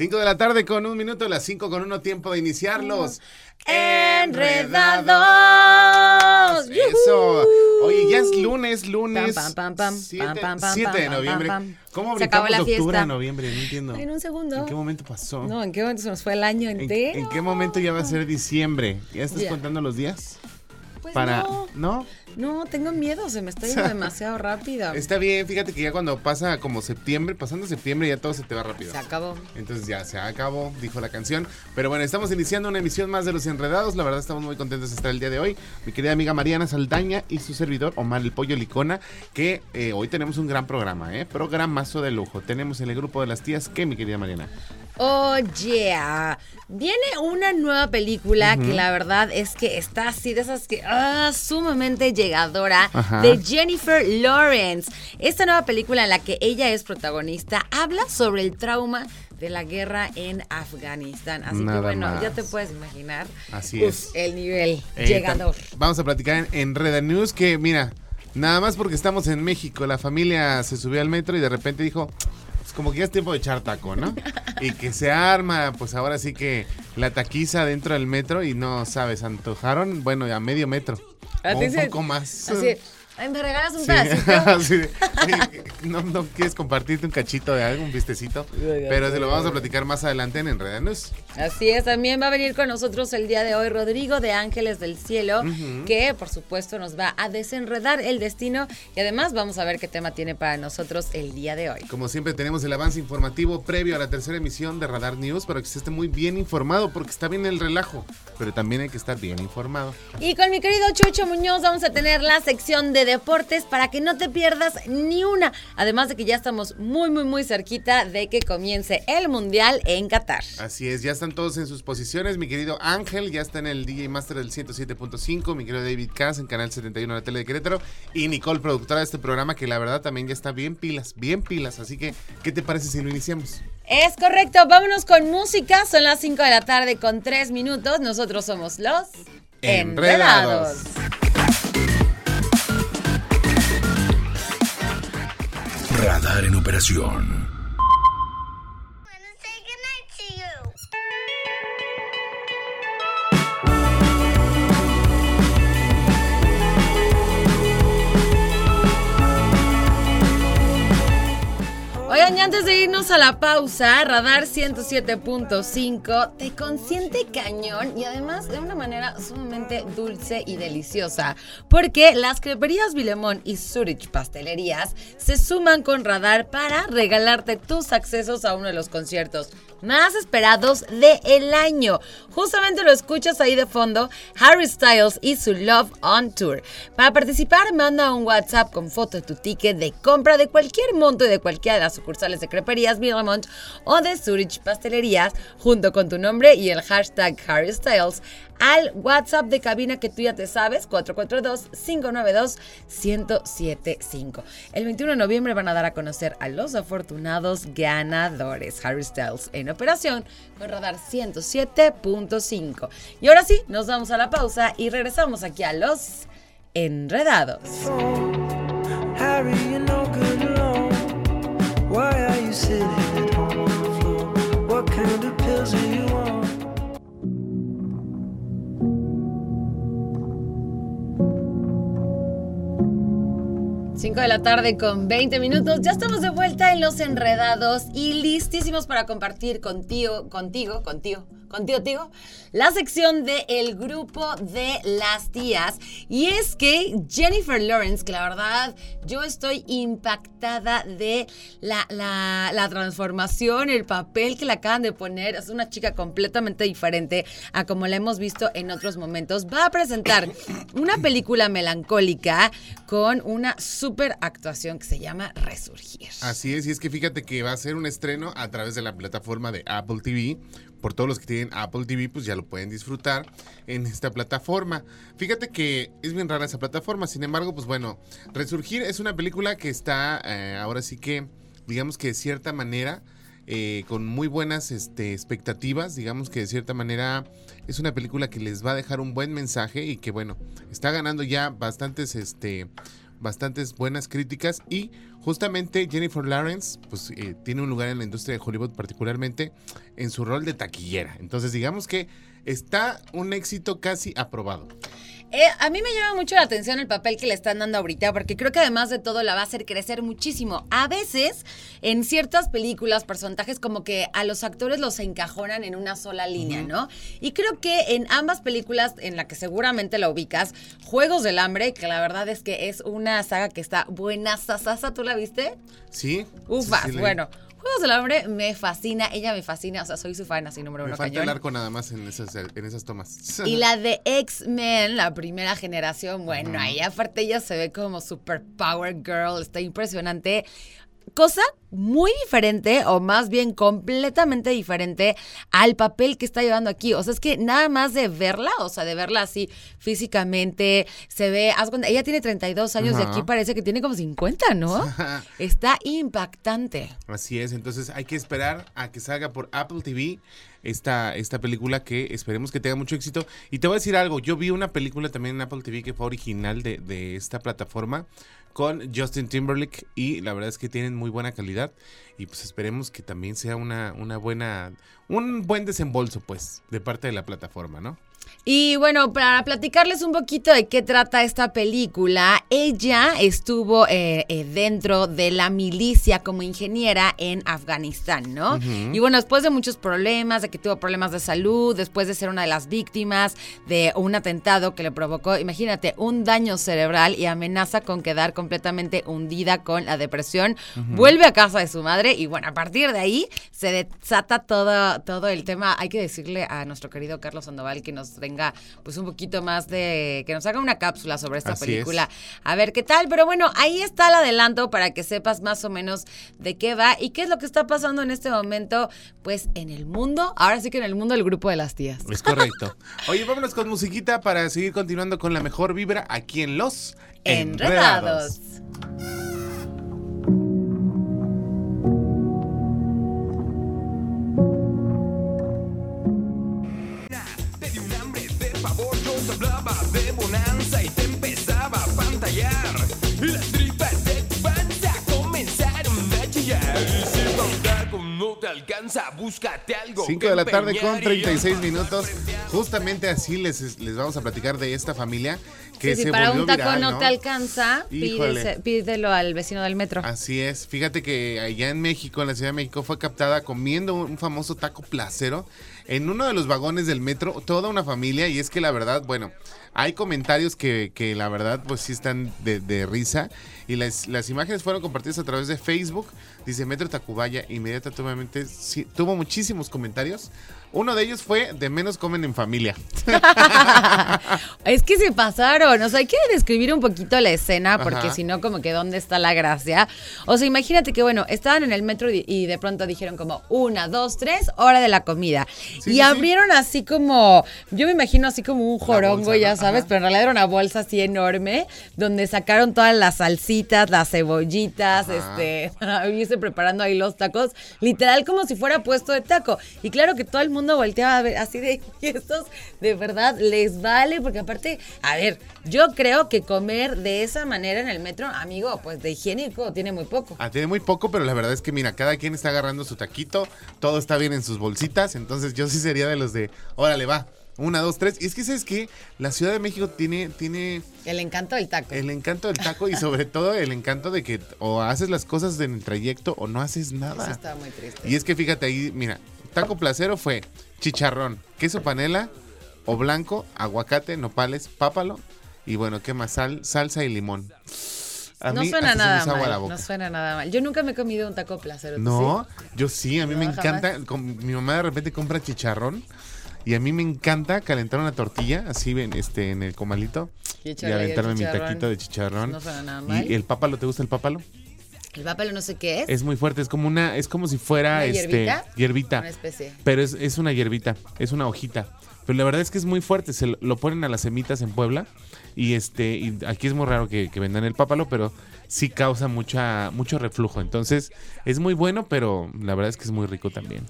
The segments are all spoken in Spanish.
5 de la tarde con un minuto, las 5 con uno, tiempo de iniciarlos. Enredados. Eso. Oye, ya es lunes, lunes. Pam, pam, pam, pam, 7, pam, pam, pam, 7 de noviembre. ¿Cómo Se acabó brincamos la de octubre fiesta. a noviembre? No entiendo. En un segundo. ¿En qué momento pasó? No, ¿en qué momento se nos fue el año ¿En, entero? en qué momento ya va a ser diciembre? ¿Ya estás Ya. contando los días? Pues Para. no, ¿No? No, tengo miedo, se me está yendo demasiado rápido. Está bien, fíjate que ya cuando pasa como septiembre, pasando septiembre ya todo se te va rápido. Se acabó. Entonces ya se acabó, dijo la canción. Pero bueno, estamos iniciando una emisión más de Los Enredados. La verdad estamos muy contentos de estar el día de hoy. Mi querida amiga Mariana Saldaña y su servidor Omar el Pollo Licona, que eh, hoy tenemos un gran programa, ¿eh? Programazo de lujo. Tenemos en el grupo de las tías, ¿qué, mi querida Mariana? Oh, yeah. Viene una nueva película que la verdad es que está así de esas que ah, sumamente llegadora Ajá. de Jennifer Lawrence. Esta nueva película en la que ella es protagonista habla sobre el trauma de la guerra en Afganistán. Así Nada que bueno, más. ya te puedes imaginar Así es. el nivel Eh, llegador. Vamos a platicar en, en Reda News que, mira, nada más porque estamos en México, la familia se subió al metro y de repente dijo, pues como que ya es tiempo de echar taco, ¿no? y que se arma, pues ahora sí que la taquiza dentro del metro y no sabes, antojaron, bueno, a medio metro. A O ti un se- poco más. Así, me regalas un Sí, pedacito. así de, "Oye, no, no quieres compartirte un cachito de algo, un vistecito, pero se lo vamos a platicar más adelante en Enreda News. Así es, también va a venir con nosotros el día de hoy Rodrigo de Ángeles del Cielo, que por supuesto nos va a desenredar el destino y además vamos a ver qué tema tiene para nosotros el día de hoy. Como siempre tenemos el avance informativo previo a la tercera emisión de Radar News para que usted esté muy bien informado porque está bien el relajo, pero también hay que estar bien informado. Y con mi querido Chucho Muñoz vamos a tener la sección de deportes para que no te pierdas ni una. Además de que ya estamos muy, muy, muy cerquita de que comience el Mundial en Qatar. Así es, ya están todos en sus posiciones. Mi querido Ángel ya está en el DJ Master del 107.5, mi querido David Cass en Canal 71 de la Tele de Querétaro y Nicole, productora de este programa que la verdad también ya está bien pilas, bien pilas. Así que, ¿qué te parece si lo iniciamos? Es correcto, vámonos con música. Son las 5 de la tarde con 3 minutos. Nosotros somos los Enredados. Enredados. Radar en operación. Oigan, y antes de irnos a la pausa, Radar 107.5 te consiente cañón y además de una manera sumamente dulce y deliciosa. Porque las creperías Vilemón y Zurich Pastelerías se suman con Radar para regalarte tus accesos a uno de los conciertos más esperados del año. Justamente lo escuchas ahí de fondo, Harry Styles y su Love on Tour. Para participar, manda un WhatsApp con foto de tu ticket de compra de cualquier monto y de cualquiera de las de creperías Villamont o de Zurich Pastelerías, junto con tu nombre y el hashtag Harry Styles al WhatsApp de cabina que tú ya te sabes, 442-592-1075. El 21 de noviembre van a dar a conocer a los afortunados ganadores. Harry Styles en operación con Radar 107.5. Y ahora sí, nos vamos a la pausa y regresamos aquí a los enredados. Harry, you're no 5 de la tarde con 20 minutos. Ya estamos de vuelta en Los Enredados y listísimos para compartir contigo, contigo, contigo, contigo, tigo, la sección de el grupo de las tías. Y es que Jennifer Lawrence, que la verdad yo estoy impactada de la, la, la transformación, el papel que le acaban de poner. Es una chica completamente diferente a como la hemos visto en otros momentos. Va a presentar una película melancólica con una super actuación que se llama Resurgir. Así es, y es que fíjate que va a ser un estreno a través de la plataforma de Apple TV, por todos los que tienen Apple TV, pues ya lo pueden disfrutar en esta plataforma. Fíjate que es bien rara esa plataforma, sin embargo, pues bueno, Resurgir es una película que está eh, ahora sí que, digamos que de cierta manera, eh, con muy buenas este, expectativas, digamos que de cierta manera es una película que les va a dejar un buen mensaje y que bueno, está ganando ya bastantes, este, bastantes buenas críticas y justamente Jennifer Lawrence pues eh, tiene un lugar en la industria de Hollywood particularmente en su rol de taquillera. Entonces digamos que está un éxito casi aprobado. Eh, a mí me llama mucho la atención el papel que le están dando ahorita, porque creo que además de todo la va a hacer crecer muchísimo. A veces, en ciertas películas, personajes como que a los actores los encajonan en una sola línea, ¿no? Y creo que en ambas películas, en la que seguramente la ubicas, Juegos del Hambre, que la verdad es que es una saga que está buena, sasasa, ¿tú la viste? Sí. Ufas, Sí, sí, la- bueno. Juegos del Hambre me fascina, ella me fascina, o sea, soy su fan así número Me uno falta cañón. el arco nada más en esas, en esas tomas. Y la de X-Men, la primera generación, bueno, ahí aparte ella se ve como super power girl, está impresionante. Cosa muy diferente, o más bien completamente diferente al papel que está llevando aquí. O sea, es que nada más de verla, o sea, de verla así físicamente, se ve, haz cuenta, ella tiene 32 años y Ajá. aquí parece que tiene como 50, ¿no? Está impactante. Así es, entonces hay que esperar a que salga por Apple TV esta, esta película que esperemos que tenga mucho éxito. Y te voy a decir algo, yo vi una película también en Apple TV que fue original de, de esta plataforma con Justin Timberlake y la verdad es que tienen muy buena calidad y pues esperemos que también sea una, una buena, un buen desembolso pues de parte de la plataforma, ¿no? Y bueno, para platicarles un poquito de qué trata esta película, ella estuvo eh, eh, dentro de la milicia como ingeniera en Afganistán, ¿no? Y bueno, después de muchos problemas, de que tuvo problemas de salud, después de ser una de las víctimas de un atentado que le provocó, imagínate, un daño cerebral y amenaza con quedar completamente hundida con la depresión, vuelve a casa de su madre y bueno, a partir de ahí se desata todo, todo el tema. Hay que decirle a nuestro querido Carlos Sandoval que nos venga pues un poquito más de, que nos haga una cápsula sobre esta Así película. A ver qué tal, pero bueno, ahí está el adelanto para que sepas más o menos de qué va y qué es lo que está pasando en este momento, pues en el mundo, ahora sí que en el mundo del grupo de las tías. Es correcto. Oye, vámonos con musiquita para seguir continuando con la mejor vibra aquí en Los Enredados. Hablaba de bonanza y te empezaba a pantallar. Y las tripas de tu panza comenzaron a chillar. Y si no te alcanza, búscate algo. 5 que de la tarde con y 36 el minutos. Justamente así les, les vamos a platicar de esta familia que Sí, se si para un taco viral, no, ¿no? te alcanza, pídese- pídelo al vecino del metro. Así es. Fíjate que allá en México, en la Ciudad de México, fue captada comiendo un famoso taco placero en uno de los vagones del metro, toda una familia. Y es que la verdad, bueno, hay comentarios que, que la verdad, pues sí están de, de risa. Y las, las imágenes fueron compartidas a través de Facebook. Dice Metro Tacubaya, inmediatamente sí, tuvo muchísimos comentarios. Uno de ellos fue de menos comen en familia. Es que se pasaron, o sea, hay que describir un poquito la escena porque si no, como que dónde está la gracia. O sea, imagínate que, bueno, estaban en el metro y, de pronto dijeron como una, dos, tres, hora de la comida. Sí, y sí, sí. abrieron así como, yo me imagino así como un jorongo, bolsa, ya sabes, Ajá. pero en realidad era una bolsa así enorme donde sacaron todas las salsitas, las cebollitas, Ajá. este, preparando ahí los tacos, literal como si fuera puesto de taco. Y claro que todo el mundo volteaba a ver así de, y estos de verdad les vale, porque aparte, a ver, yo creo que comer de esa manera en el metro, amigo, pues de higiénico tiene muy poco. Ah, tiene muy poco, pero la verdad es que mira, cada quien está agarrando su taquito, todo está bien en sus bolsitas, entonces yo sí sería de los de, órale, va, una, dos, tres. Y es que, ¿sabes qué? La Ciudad de México tiene, tiene El encanto del taco. el encanto del taco y sobre todo el encanto de que o haces las cosas en el trayecto o no haces nada. Eso está muy triste. Y es que fíjate ahí, mira, taco placero fue chicharrón, queso panela o blanco, aguacate, nopales, pápalo y bueno, ¿qué más? Sal, salsa y limón. A no mí suena nada mal. No suena nada mal. Yo nunca me he comido un taco placero. ¿tú No, sí? yo sí, a mí No, me jamás. encanta. con- mi mamá de repente compra chicharrón y a mí me encanta calentar una tortilla así en, este, en el comalito Y aventarme mi taquito de chicharrón. No suena nada mal. ¿Y el pápalo? ¿Te gusta el pápalo? El papel no sé qué es. Es muy fuerte, es como una, es como si fuera ¿Una este hierbita? hierbita. Una especie. Pero es, es una hierbita, es una hojita. Pero la verdad es que es muy fuerte, se lo, lo ponen a las semitas en Puebla. Y este, y aquí es muy raro que, que vendan el pápalo, pero sí causa mucha, mucho reflujo. Entonces, es muy bueno, pero la verdad es que es muy rico también.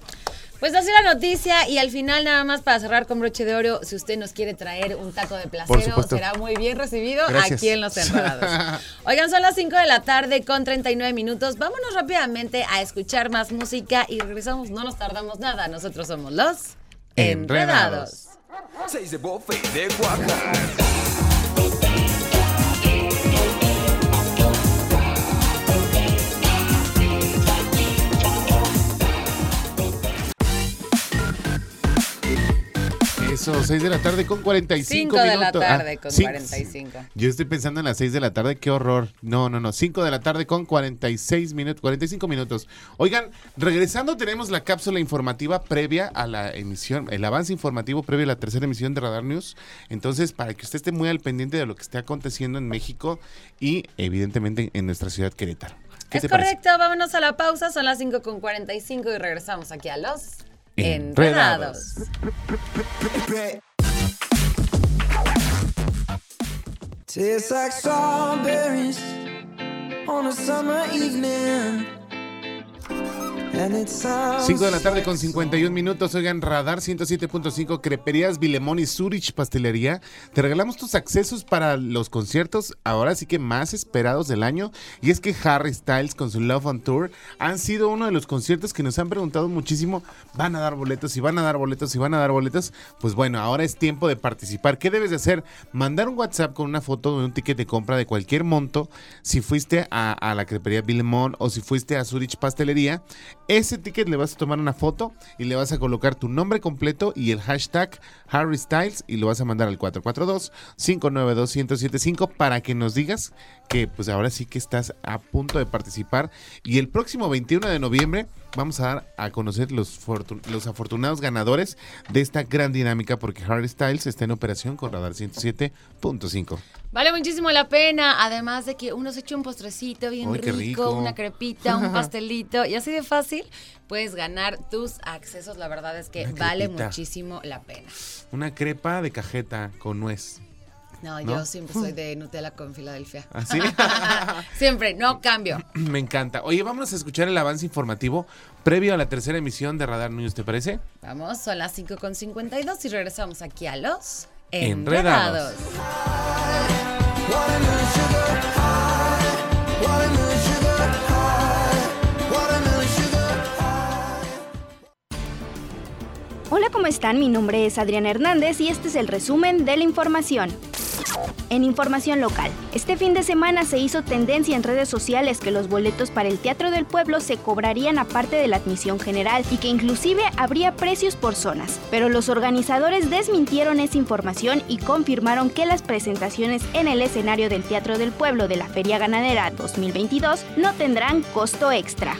Pues así la noticia y al final nada más para cerrar con broche de oro, si usted nos quiere traer un taco de placero, será muy bien recibido Gracias. aquí en Los Enredados. Oigan, son las 5 de la tarde con 39 minutos. Vámonos rápidamente a escuchar más música y regresamos, no nos tardamos nada. Nosotros somos los Enredados. Enredados. Eso, 6 de la tarde con 45 5 de la minutos. tarde Ah, con cinco- 45. Yo estoy pensando en las 6 de la tarde, qué horror. No, no, no, 5 de la tarde con 46 minutos, 45 minutos. Oigan, regresando tenemos la cápsula informativa previa a la emisión, el avance informativo previo a la tercera emisión de Radar News. Entonces, para que usted esté muy al pendiente de lo que esté aconteciendo en México y evidentemente en nuestra ciudad Querétaro. ¿Qué Es parece? correcto, vámonos a la pausa, son las 5 con 45 y regresamos aquí a los Enredados. Tastes like strawberries on a summer evening. And it sounds 5 de la tarde con 51 minutos. Oigan, Radar 107.5, Creperías Vilemón y Zurich Pastelería. Te regalamos tus accesos para los conciertos, ahora sí que más esperados del año. Y es que Harry Styles con su Love on Tour han sido uno de los conciertos que nos han preguntado muchísimo. ¿Van a dar boletos? ¿Y van a dar boletos? ¿Y van a dar boletos? Pues bueno, ahora es tiempo de participar. ¿Qué debes de hacer? Mandar un WhatsApp con una foto de un ticket de compra de cualquier monto. Si fuiste a, a la Crepería Vilemón o si fuiste a Zurich Pastelería. Ese ticket le vas a tomar una foto y le vas a colocar tu nombre completo y el hashtag Harry Styles y lo vas a mandar al 442-592-1075 para que nos digas que pues ahora sí que estás a punto de participar. Y el próximo 21 de noviembre vamos a dar a conocer los, los afortunados ganadores de esta gran dinámica porque Harry Styles está en operación con Radar 107.5. Vale muchísimo la pena, además de que uno se echa un postrecito bien rico, rico. una crepita, un pastelito y así de fácil puedes ganar tus accesos. La verdad es que Una vale crepita. muchísimo la pena. Una crepa de cajeta con nuez. No, ¿No? yo siempre soy de Nutella con Filadelfia. ¿Así? siempre, no cambio. Me encanta. Oye, vámonos a escuchar el avance informativo previo a la tercera emisión de Radar News, ¿te parece? Vamos, son las 5 con 52 y regresamos aquí a los Enredados. Enredados. Hola, ¿cómo están? Mi nombre es Adriana Hernández y este es el resumen de la información. En información local, este fin de semana se hizo tendencia en redes sociales que los boletos para el Teatro del Pueblo se cobrarían aparte de la admisión general y que inclusive habría precios por zonas. Pero los organizadores desmintieron esa información y confirmaron que las presentaciones en el escenario del Teatro del Pueblo de la Feria Ganadera 2022 no tendrán costo extra.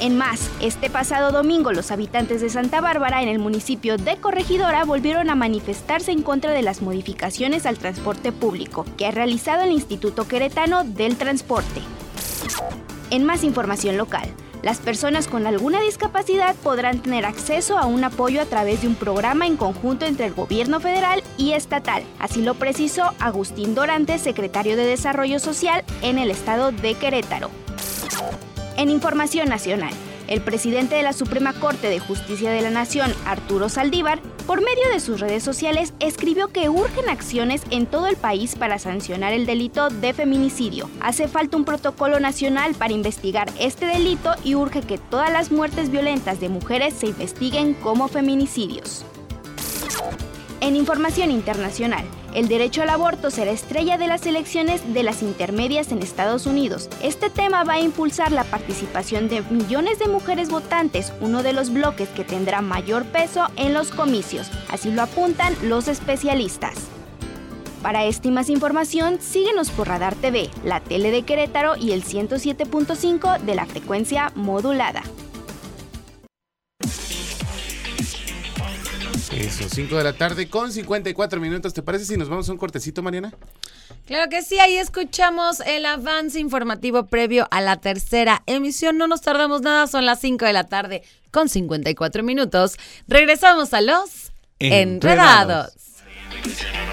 En más, este pasado domingo los habitantes de Santa Bárbara en el municipio de Corregidora volvieron a manifestarse en contra de las modificaciones al transporte público que ha realizado el Instituto Queretano del Transporte. En más información local, las personas con alguna discapacidad podrán tener acceso a un apoyo a través de un programa en conjunto entre el gobierno federal y estatal. Así lo precisó Agustín Dorantes, secretario de Desarrollo Social en el estado de Querétaro. En información nacional, el presidente de la Suprema Corte de Justicia de la Nación, Arturo Saldívar, por medio de sus redes sociales escribió que urgen acciones en todo el país para sancionar el delito de feminicidio. Hace falta un protocolo nacional para investigar este delito y urge que todas las muertes violentas de mujeres se investiguen como feminicidios. En información internacional, el derecho al aborto será estrella de las elecciones de las intermedias en Estados Unidos. Este tema va a impulsar la participación de millones de mujeres votantes, uno de los bloques que tendrá mayor peso en los comicios. Así lo apuntan los especialistas. Para esta y más información, síguenos por Radar TV, la tele de Querétaro y el 107.5 de la frecuencia modulada. Eso, 5 de la tarde con 54 minutos. ¿Te parece si nos vamos a un cortecito, Mariana? Claro que sí, ahí escuchamos el avance informativo previo a la tercera emisión. No nos tardamos nada, son las 5 de la tarde con 54 minutos. Regresamos a los Enredados. enredados.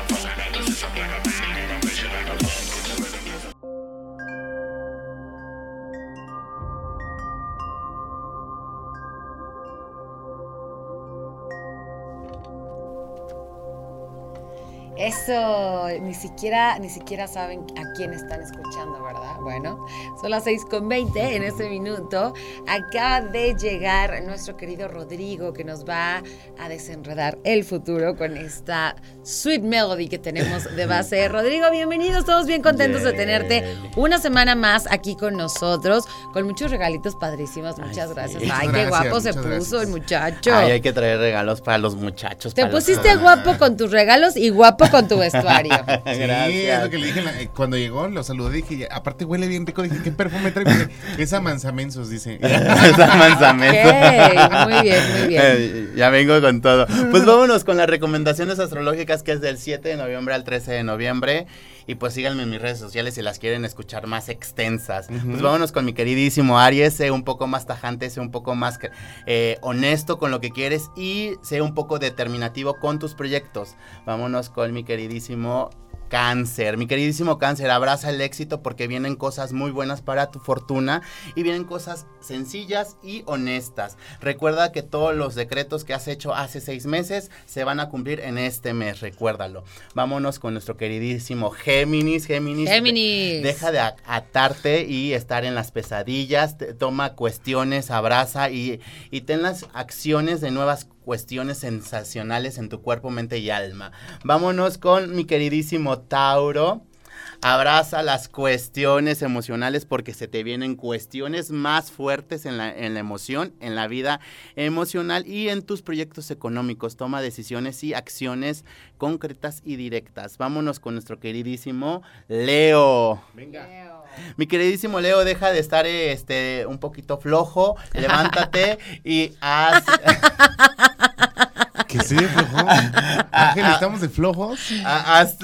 Eso, ni siquiera, ni siquiera saben a quién están escuchando, ¿verdad? Bueno, son las 6 con 20 en este minuto. Acaba de llegar nuestro querido Rodrigo que nos va a desenredar el futuro con esta sweet melody que tenemos de base. Rodrigo, bienvenido, estamos bien contentos de tenerte una semana más aquí con nosotros, con muchos regalitos padrísimos. Muchas gracias. Ay, qué gracias, guapo se puso gracias. el muchacho. Ay, hay que traer regalos para los muchachos. Te los- pusiste guapo con tus regalos y guapo con tu vestuario. Sí, es lo que le dije la- eh, cuando llegó, lo saludé, dije, "Ya, aparte huele bien rico, dije, ¿qué perfume trae? Dice, Esa manzamensos, dice. Esa manzamesa. Ok, muy bien, muy bien. Eh, ya vengo con todo. Pues vámonos con las recomendaciones astrológicas que es del 7 de noviembre al 13 de noviembre. Y pues síganme en mis redes sociales si las quieren escuchar más extensas. Pues vámonos con mi queridísimo Aries. Sé un poco más tajante, sé un poco más eh, honesto con lo que quieres y sé un poco determinativo con tus proyectos. Vámonos con mi queridísimo Cáncer, mi queridísimo cáncer, abraza el éxito porque vienen cosas muy buenas para tu fortuna y vienen cosas sencillas y honestas. Recuerda que todos los decretos que has hecho hace seis meses se van a cumplir en este mes, recuérdalo. Vámonos con nuestro queridísimo Géminis, Géminis. Géminis. de- deja de atarte y estar en las pesadillas, toma cuestiones, abraza y, y ten las acciones de nuevas cuestiones sensacionales en tu cuerpo, mente y alma. Vámonos con mi queridísimo Tauro. Abraza las cuestiones emocionales porque se te vienen cuestiones más fuertes en la, en la emoción, en la vida emocional y en tus proyectos económicos. Toma decisiones y acciones concretas y directas. Vámonos con nuestro queridísimo Leo. Mi queridísimo Leo, deja de estar este un poquito flojo, levántate y haz Que sí, flojo. Ángel, ¿estamos de flojos? Ha- Haz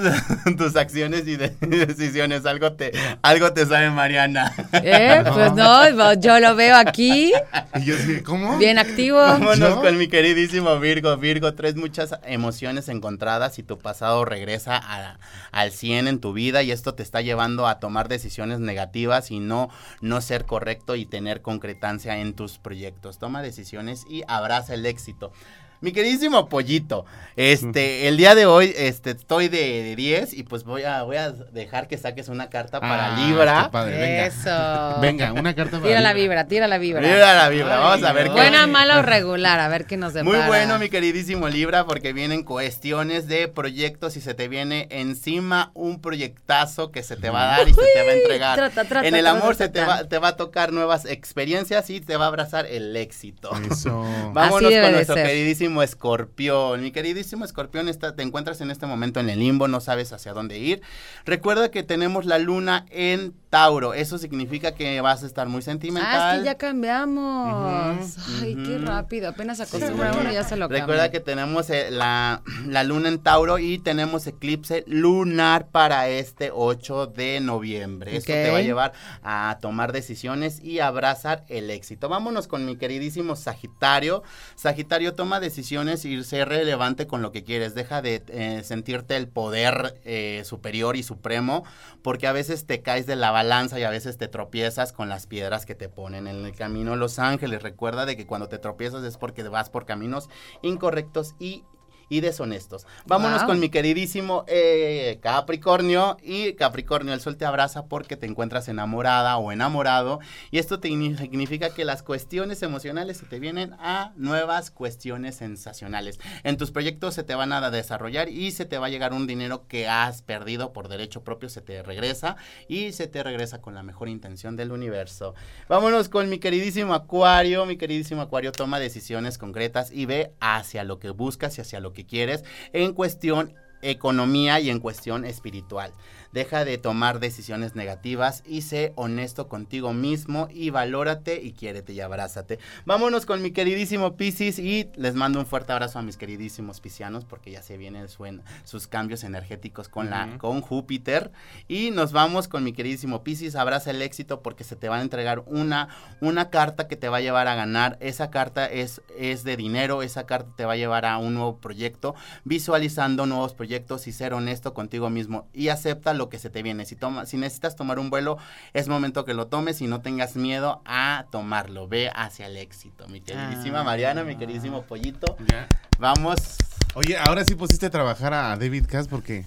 tus acciones y de- decisiones. Algo te, algo te sabe Mariana. ¿Eh? Pues no, yo lo veo aquí, Y yo dije, ¿cómo? bien activo. Vámonos ¿Yo? con mi queridísimo Virgo. Virgo, traes muchas emociones encontradas y tu pasado regresa a- al 100 en tu vida y esto te está llevando a tomar decisiones negativas y no, no ser correcto y tener concretancia en tus proyectos. Toma decisiones y abraza el éxito. Mi queridísimo pollito, este, el día de hoy, este, estoy de, de 10 y pues voy a, voy a dejar que saques una carta para Ah, Libra. qué padre, venga. Eso. Venga, una carta para Tira la Libra. vibra, tira la vibra. Libra la vibra, vamos a ver qué. Buena, mala o regular, a ver qué nos depara. Muy bueno, mi queridísimo Libra, porque vienen cuestiones de proyectos y se te viene encima un proyectazo que se te va a dar y se te va a entregar. trata, trata, en el trata, amor se te va, te va a tocar nuevas experiencias y te va a abrazar el éxito. Eso. Vámonos debe con de nuestro ser. queridísimo escorpión. Mi queridísimo escorpión, está, te encuentras en este momento en el limbo, no sabes hacia dónde ir. Recuerda que tenemos la luna en Tauro. Eso significa que vas a estar muy sentimental. Ah, es que ya cambiamos. Ay, qué rápido. Apenas acostumbra uno y ya se lo cambia. Recuerda que tenemos eh, la, la luna en Tauro y tenemos eclipse lunar para este 8 de noviembre. Esto te va a llevar a tomar decisiones y abrazar el éxito. Vámonos con mi queridísimo Sagitario. Sagitario toma decisiones y sé relevante con lo que quieres. Deja de eh, sentirte el poder eh, superior y supremo porque a veces te caes de la balanza y a veces te tropiezas con las piedras que te ponen en el camino Los Ángeles. Recuerda de que cuando te tropiezas es porque vas por caminos incorrectos y y deshonestos. Vámonos Wow. con mi queridísimo eh, Capricornio. Y Capricornio, el sol te abraza porque te encuentras enamorada o enamorado. Y esto te igni- significa que las cuestiones emocionales se te vienen a nuevas cuestiones sensacionales. En tus proyectos se te van a desarrollar y se te va a llegar un dinero que has perdido por derecho propio, se te regresa y se te regresa con la mejor intención del universo. Vámonos con mi queridísimo Acuario. Mi queridísimo Acuario toma decisiones concretas y ve hacia lo que buscas y hacia lo que quieres en cuestión economía y en cuestión espiritual. Deja de tomar decisiones negativas y sé honesto contigo mismo y valórate y quiérete y abrázate. Vámonos con mi queridísimo Piscis y les mando un fuerte abrazo a mis queridísimos piscianos porque ya se vienen su- sus cambios energéticos con, la, con Júpiter. Y nos vamos con mi queridísimo Piscis. Abraza el éxito porque se te van a entregar una, una carta que te va a llevar a ganar. Esa carta es, es de dinero, esa carta te va a llevar a un nuevo proyecto, visualizando nuevos proyectos y ser honesto contigo mismo. Y acepta lo que se te viene. Si, toma, si necesitas tomar un vuelo, es momento que lo tomes y no tengas miedo a tomarlo. Ve hacia el éxito. Mi queridísima Ah. Mariana, mi queridísimo pollito. Ya. Vamos. Oye, ahora sí pusiste a trabajar a David Cass porque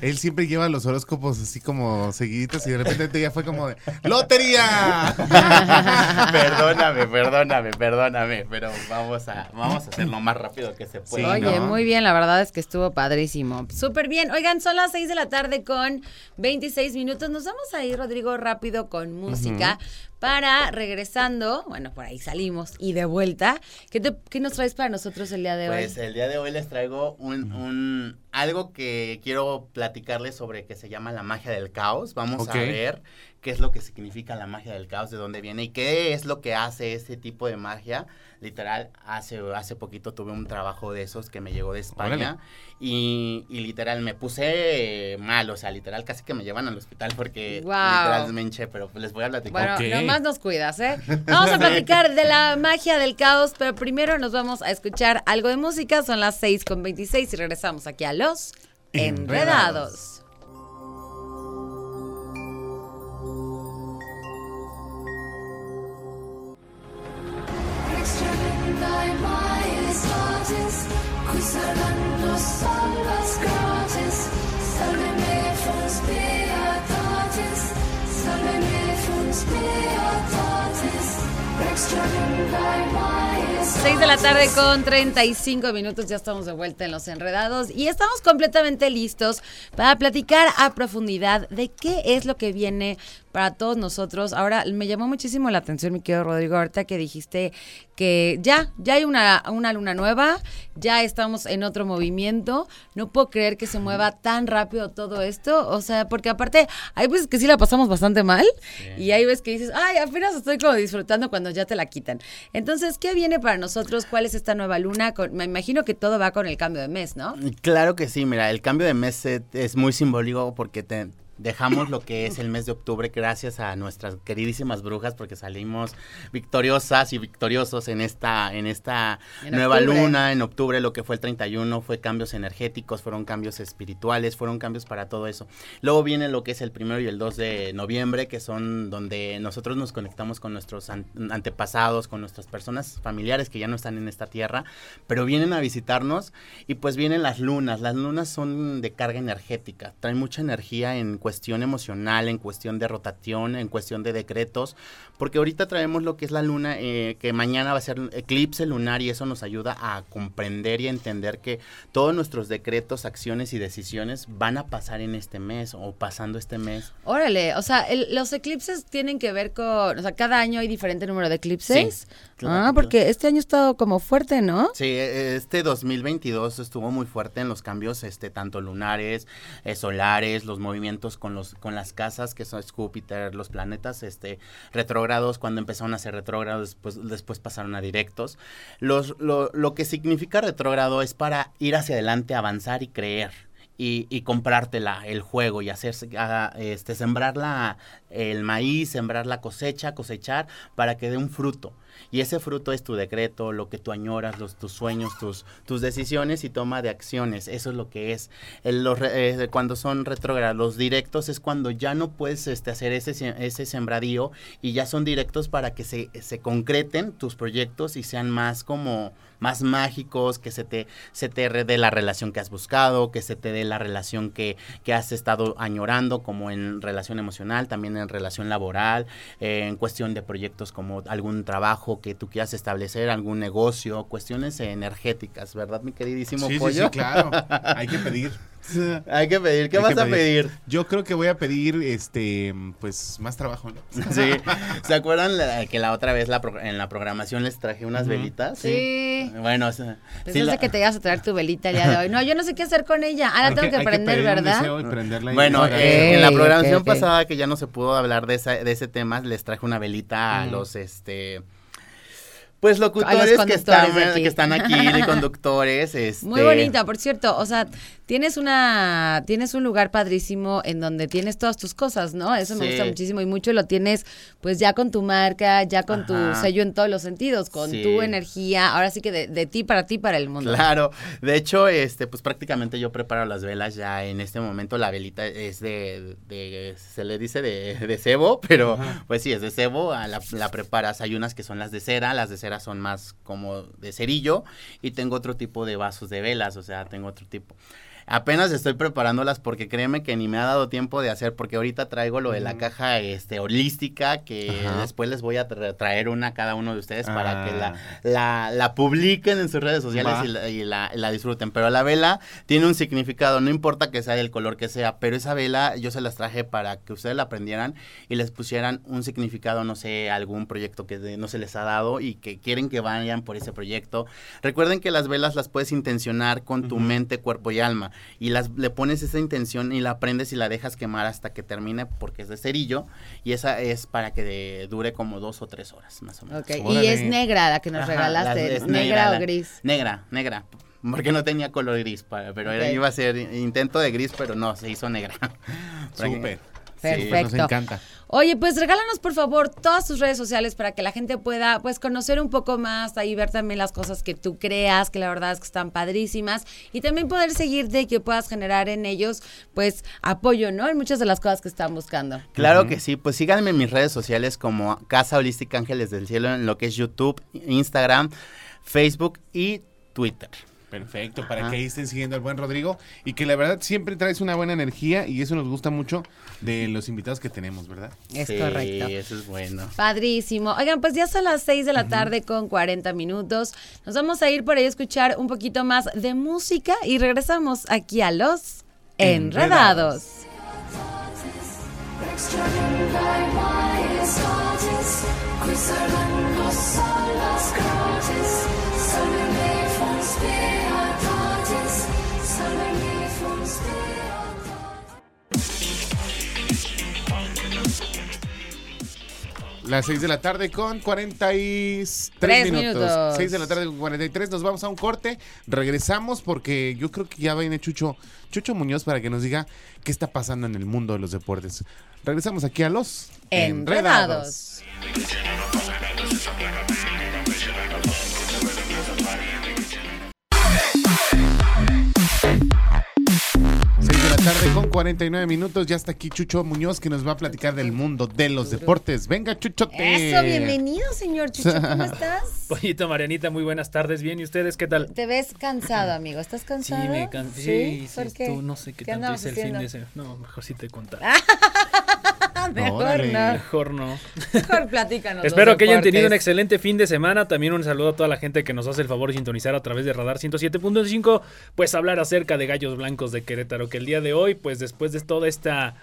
él siempre lleva los horóscopos así como seguiditos y de repente ya fue como de ¡Lotería! perdóname, perdóname, perdóname, pero vamos a, vamos a hacer lo más rápido que se pueda. Sí, Oye, ¿no? muy bien, la verdad es que estuvo padrísimo. Súper bien. Oigan, son las 6 de la tarde con 26 minutos. Nos vamos a ir, Rodrigo, rápido con música para regresando. Bueno, por ahí salimos y de vuelta. ¿Qué, te- qué nos traes para nosotros el día de hoy? Pues el día de hoy les traigo un, un- algo que quiero platicarles sobre que se llama la magia del caos. Vamos a ver qué es lo que significa la magia del caos, de dónde viene y qué es lo que hace ese tipo de magia. Literal, hace, hace poquito tuve un trabajo de esos que me llegó de España y, y literal me puse mal, o sea, literal casi que me llevan al hospital porque Guau. literal me hinché, pero les voy a platicar. Bueno, nomás nos cuidas, ¿eh? Vamos a platicar de la magia del caos, pero primero nos vamos a escuchar algo de música. Son las 6 con 26 y regresamos aquí a Los Enredados. Enredados. Seis de la tarde con 35 minutos, ya estamos de vuelta en Los Enredados y estamos completamente listos para platicar a profundidad de qué es lo que viene para todos nosotros. Ahora, me llamó muchísimo la atención, mi querido Rodrigo, ahorita que dijiste que ya, ya hay una, una luna nueva, ya estamos en otro movimiento. No puedo creer que se mueva tan rápido todo esto, o sea, porque aparte hay veces que sí la pasamos bastante mal y hay veces que dices, ay, apenas estoy como disfrutando cuando ya te la quitan. Entonces, ¿qué viene para nosotros? ¿Cuál es esta nueva luna? Con- me imagino que todo va con el cambio de mes, ¿no? Claro que sí, mira, el cambio de mes es muy simbólico porque te dejamos lo que es el mes de octubre gracias a nuestras queridísimas brujas porque salimos victoriosas y victoriosos en esta en esta En nueva octubre. luna en octubre lo que fue el 31 fue cambios energéticos fueron cambios espirituales fueron cambios para todo eso luego viene lo que es el primero y el 2 de noviembre que son donde nosotros nos conectamos con nuestros an- antepasados con nuestras personas familiares que ya no están en esta tierra pero vienen a visitarnos y pues vienen las lunas. Las lunas son de carga energética, traen mucha energía en cuestión emocional, en cuestión de rotación, en cuestión de decretos, porque ahorita traemos lo que es la luna, eh, que mañana va a ser eclipse lunar y eso nos ayuda a comprender y a entender que todos nuestros decretos, acciones y decisiones van a pasar en este mes o pasando este mes. Órale, o sea, el- los eclipses tienen que ver con, o sea, cada año hay diferente número de eclipses. Sí, claro, ah, porque este año ha estado como fuerte, ¿no? Sí, e- este 2022 estuvo muy fuerte en los cambios, este, tanto lunares, eh, solares, los movimientos con los, con las casas, que son Júpiter, los planetas, este, retrógrados, cuando empezaron a ser retrógrados, después, después pasaron a directos. Los, lo, lo que significa retrógrado es para ir hacia adelante, avanzar y creer. Y, y comprártela, el juego, y hacerse, este, sembrar la, el maíz, sembrar la cosecha, cosechar, para que dé un fruto. Y ese fruto es tu decreto, lo que tú añoras, los, tus sueños, tus, tus decisiones y toma de acciones. Eso es lo que es. El- los eh, cuando son retrógrados, los directos es cuando ya no puedes este, hacer ese, se- ese sembradío y ya son directos para que se, se concreten tus proyectos y sean más como más mágicos, que se te, se te dé la relación que has buscado, que se te dé la relación que, que has estado añorando, como en relación emocional, también en relación laboral, eh, en cuestión de proyectos como algún trabajo que tú quieras establecer, algún negocio, cuestiones energéticas, ¿verdad, mi queridísimo Sí, sí, pollo? sí, claro. Hay que pedir. Hay que pedir. ¿Qué Hay vas a pedir? Yo creo que voy a pedir, este, pues, más trabajo, ¿no? Sí. ¿Se acuerdan la- que la otra vez la pro- en la programación les traje unas velitas? Sí. Bueno, o sea, sí Pensaste la- que te ibas a traer tu velita el día de hoy. No, yo no sé qué hacer con ella. Ah, la Hay tengo que prender, ¿verdad? deseo y prenderla y- Bueno, Ahora, eh, en la programación pasada que ya no se pudo hablar de, esa, de ese tema, les traje una velita a los, este... Pues locutores que están, que están aquí, de conductores, este... Muy bonita, por cierto. O sea, tienes una, tienes un lugar padrísimo en donde tienes todas tus cosas, ¿no? Eso me gusta muchísimo y mucho lo tienes, pues ya con tu marca, ya con tu sello en todos los sentidos, con Sí. tu energía. Ahora sí que de, de ti para ti para el mundo. Claro, de hecho, este, pues prácticamente yo preparo las velas ya en este momento. La velita es de, de- se le dice de, de cebo, pero pues sí, es de cebo. a La, la preparas. Hay unas que son las de cera, las de cera son más como de cerillo y tengo otro tipo de vasos de velas, o sea, tengo otro tipo. Apenas estoy preparándolas porque créeme que ni me ha dado tiempo de hacer porque ahorita traigo lo de la caja este holística que Ajá. después les voy a tra- traer una a cada uno de ustedes para que la, Ah. la, la publiquen en sus redes sociales Va. y, la, y la- la disfruten. Pero la vela tiene un significado, no importa que sea del color que sea, pero esa vela yo se las traje para que ustedes la aprendieran y les pusieran un significado, no sé, algún proyecto que no se les ha dado y que quieren que vayan por ese proyecto. Recuerden que las velas las puedes intencionar con tu mente, cuerpo y alma y las le pones esa intención y la prendes y la dejas quemar hasta que termine porque es de cerillo y esa es para que de- dure como dos o tres horas más o menos. Ok, Y es negra la que nos Ajá, regalaste. es ¿Negra, o gris? Negra, negra. Porque no tenía color gris, para, pero era- iba a ser intento de gris, pero no, se hizo negra. Súper. Perfecto. Nos encanta. Oye, pues regálanos por favor todas tus redes sociales para que la gente pueda pues conocer un poco más, ahí ver también las cosas que tú creas, que la verdad es que están padrísimas y también poder seguirte y que puedas generar en ellos pues apoyo, ¿no? En muchas de las cosas que están buscando. Claro que sí, pues síganme en mis redes sociales como Casa Holística Ángeles del Cielo en lo que es YouTube, Instagram, Facebook y Twitter. Perfecto, para Ajá. que ahí estén siguiendo al buen Rodrigo y que la verdad siempre traes una buena energía y eso nos gusta mucho de los invitados que tenemos, ¿verdad? Es Sí, correcto. eso es bueno. Padrísimo. Oigan, pues ya son las 6 de la tarde con 40 minutos. Nos vamos a ir por ahí a escuchar un poquito más de música y regresamos aquí a los Enredados. Las 6 de la tarde con 43 Tres minutos. minutos. 6 de la tarde con 43. Nos vamos a un corte. Regresamos porque yo creo que ya viene Chucho, Chucho Muñoz para que nos diga qué está pasando en el mundo de los deportes. Regresamos aquí a los Enredados. Tarde con 49 minutos. Ya está aquí Chucho Muñoz que nos va a platicar del mundo de los deportes. Venga, Chuchote. Eso, bienvenido, señor Chucho. ¿Cómo estás? Pollito Marianita, muy buenas tardes. Bien, ¿y ustedes qué tal? Te ves cansado, amigo. ¿Estás Sí, cansado? me can... sí, sí, ¿Por qué? tú no sé qué, tanto andabas hice el fin de semana. No, mejor sí te contar. Mejor no. Mejor no. Mejor platícanos. Espero que hayan tenido un excelente fin de semana. También un saludo a toda la gente que nos hace el favor de sintonizar a través de Radar 107.5. Pues hablar acerca de Gallos Blancos de Querétaro. Que el día de hoy, pues después de toda esta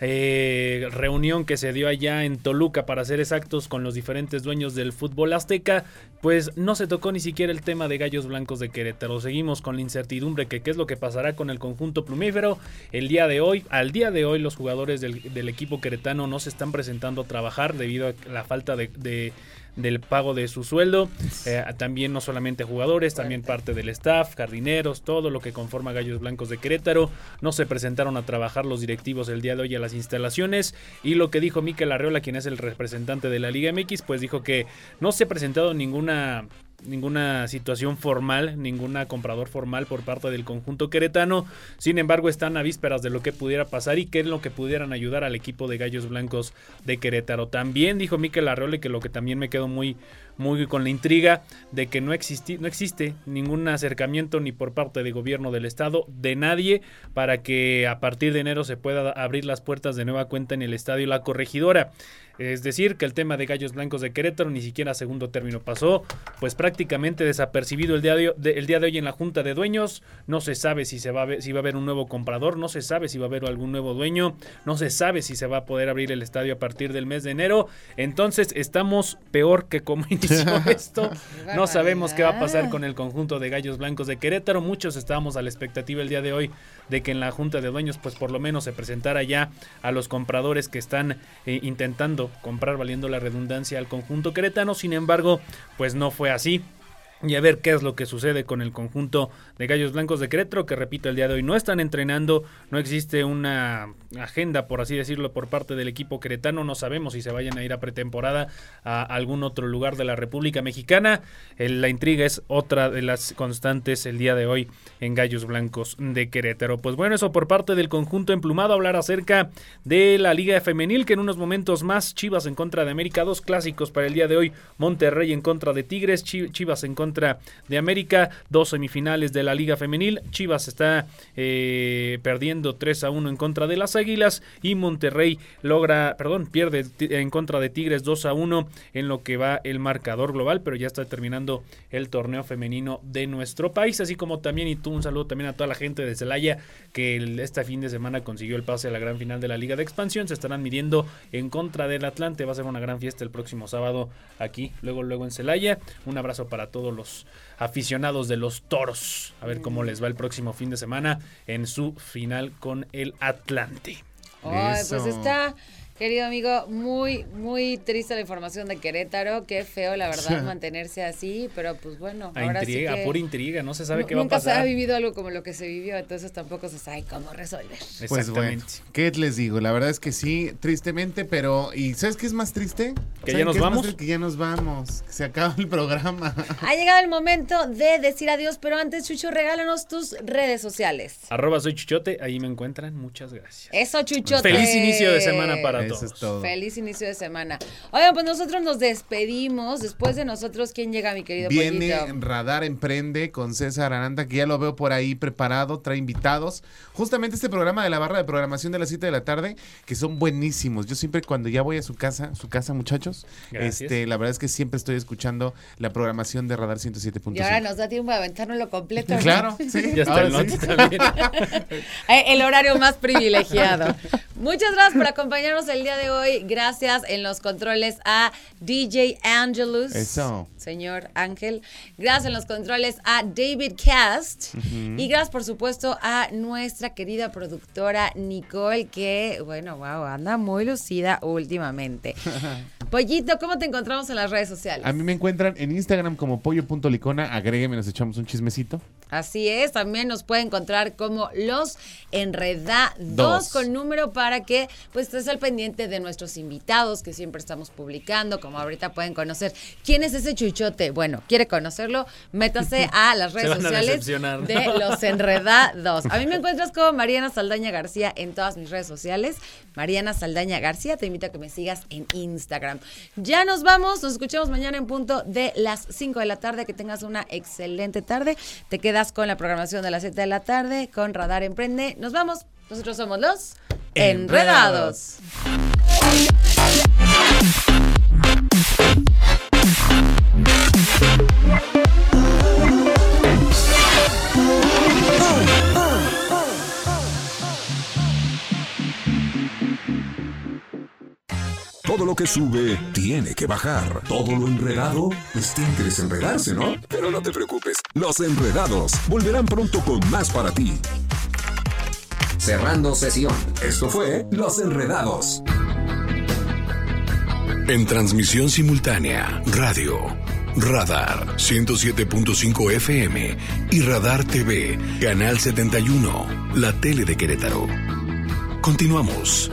eh, reunión que se dio allá en Toluca, para ser exactos, con los diferentes dueños del fútbol azteca, pues no se tocó ni siquiera el tema de Gallos Blancos de Querétaro. Seguimos con la incertidumbre que qué es lo que pasará con el conjunto plumífero. El día de hoy, al día de hoy, los jugadores del, equipo queretano no se están presentando a trabajar debido a la falta de del pago de su sueldo. Eh, también no solamente jugadores, también parte del staff, jardineros, todo lo que conforma Gallos Blancos de Querétaro. No se presentaron a trabajar los directivos el día de hoy a las instalaciones. Y lo que dijo Mikel Arreola, quien es el representante de la Liga MX, pues dijo que no se ha presentado ninguna ninguna situación formal, ninguna comprador formal por parte del conjunto queretano. Sin embargo, están a vísperas de lo que pudiera pasar y qué es lo que pudieran ayudar al equipo de Gallos Blancos de Querétaro. También dijo Mikel Arreola que lo que también me quedó muy muy con la intriga de que no, existi no existe ningún acercamiento ni por parte del gobierno del estado de nadie para que a partir de enero se pueda abrir las puertas de nueva cuenta en el estadio La Corregidora. Es decir, que el tema de Gallos Blancos de Querétaro ni siquiera a segundo término pasó, pues prácticamente desapercibido el día de, de- el día de hoy en la Junta de Dueños. No se sabe si, se va a si va a haber un nuevo comprador, no se sabe si va a haber algún nuevo dueño, no se sabe si se va a poder abrir el estadio a partir del mes de enero. Entonces estamos peor que como inició esto. No sabemos qué va a pasar con el conjunto de Gallos Blancos de Querétaro. Muchos estábamos a la expectativa el día de hoy de que en la Junta de Dueños pues por lo menos se presentara ya a los compradores que están eh, intentando comprar valiendo la redundancia al conjunto queretano. Sin embargo, pues no fue así. Y a ver qué es lo que sucede con el conjunto de Gallos Blancos de Querétaro, que repito, el día de hoy no están entrenando, no existe una agenda, por así decirlo, por parte del equipo queretano, no sabemos si se vayan a ir a pretemporada a algún otro lugar de la República Mexicana. La intriga es otra de las constantes el día de hoy en Gallos Blancos de Querétaro. Pues bueno, eso por parte del conjunto emplumado, hablar acerca de la Liga Femenil, que en unos momentos más Chivas en contra de América, dos clásicos para el día de hoy, Monterrey en contra de Tigres, Chi- Chivas en contra de América, dos semifinales de la Liga Femenil, Chivas está eh, perdiendo 3 a 1 en contra de las Águilas y Monterrey logra, perdón, pierde en contra de Tigres 2 a 1 en lo que va el marcador global, pero ya está terminando el torneo femenino de nuestro país, así como también y tú un saludo también a toda la gente de Celaya que el- este fin de semana consiguió el pase a la gran final de la Liga de Expansión, se estarán midiendo en contra del Atlante, va a ser una gran fiesta el próximo sábado aquí, luego luego en Celaya. Un abrazo para todos los aficionados de los Toros. A ver cómo les va el próximo fin de semana en su final con el Atlante. Ay, pues está, querido amigo, muy, muy triste la información de Querétaro. Qué feo, la verdad, mantenerse así. Pero pues bueno, A ahora intriga, sí que pura intriga, no se sabe qué va a Nunca se ha pasar. vivido algo como lo que se vivió, entonces tampoco se sabe cómo resolver. Pues bueno, ¿qué les digo? La verdad es que sí, tristemente, pero ¿y sabes qué es más triste? ¿Que ¿Saben ya nos vamos? Que ya nos vamos, que se acaba el programa. Ha llegado el momento de decir adiós, pero antes, Chucho, regálanos tus redes sociales. Arroba soy Chuchote, ahí me encuentran. Muchas gracias. Eso, Chuchote. Feliz inicio de semana para Eso es todo. Feliz inicio de semana. Oigan, pues nosotros nos despedimos. Después de nosotros, ¿quién llega, mi querido Viene Pollito? Radar Emprende con César Aranda, que ya lo veo por ahí preparado, trae invitados. Justamente este programa de la barra de programación de las 7 de la tarde, que son buenísimos. Yo siempre cuando ya voy a su casa, su casa muchachos, Gracias. este, la verdad es que siempre estoy escuchando la programación de Radar 107.5. Y ahora nos da tiempo de aventárnoslo completo. ¿no? Claro, sí. Ya está el sí. Noti también. Eh, El horario más privilegiado. Muchas gracias por acompañarnos el día de hoy. Gracias en los controles a DJ Angelus. Eso. Señor Ángel. Gracias en los controles a David Cast. Y gracias, por supuesto, a nuestra querida productora Nicole, que, bueno, wow, anda muy lucida últimamente. Pollito, ¿cómo te encontramos en las redes sociales? A mí me encuentran en Instagram como pollo.licona, agrégueme, nos echamos un chismecito. Así es, también nos puede encontrar como los enredados Dos. con número para que pues estés al pendiente de nuestros invitados que siempre estamos publicando, como ahorita pueden conocer quién es ese chuchote. Bueno, quiere conocerlo, métase a las redes sociales de los enredados. A mí me encuentras como Mariana Saldaña García en todas mis redes sociales. Mariana Saldaña García, te invito a que me sigas en Instagram. Ya nos vamos, nos escuchamos mañana en punto de las 5 de la tarde. Que tengas una excelente tarde. Te con la programación de las 7 de la tarde con Radar Emprende. Nos vamos. Nosotros somos los Enredados. Enredados. Todo lo que sube tiene que bajar. Todo lo enredado, pues tiene que ¿no? Pero no te preocupes, los enredados volverán pronto con más para ti. Cerrando sesión. Esto fue Los Enredados. En transmisión simultánea, radio, Radar 107.5 FM y Radar TV, Canal 71, la tele de Querétaro. Continuamos.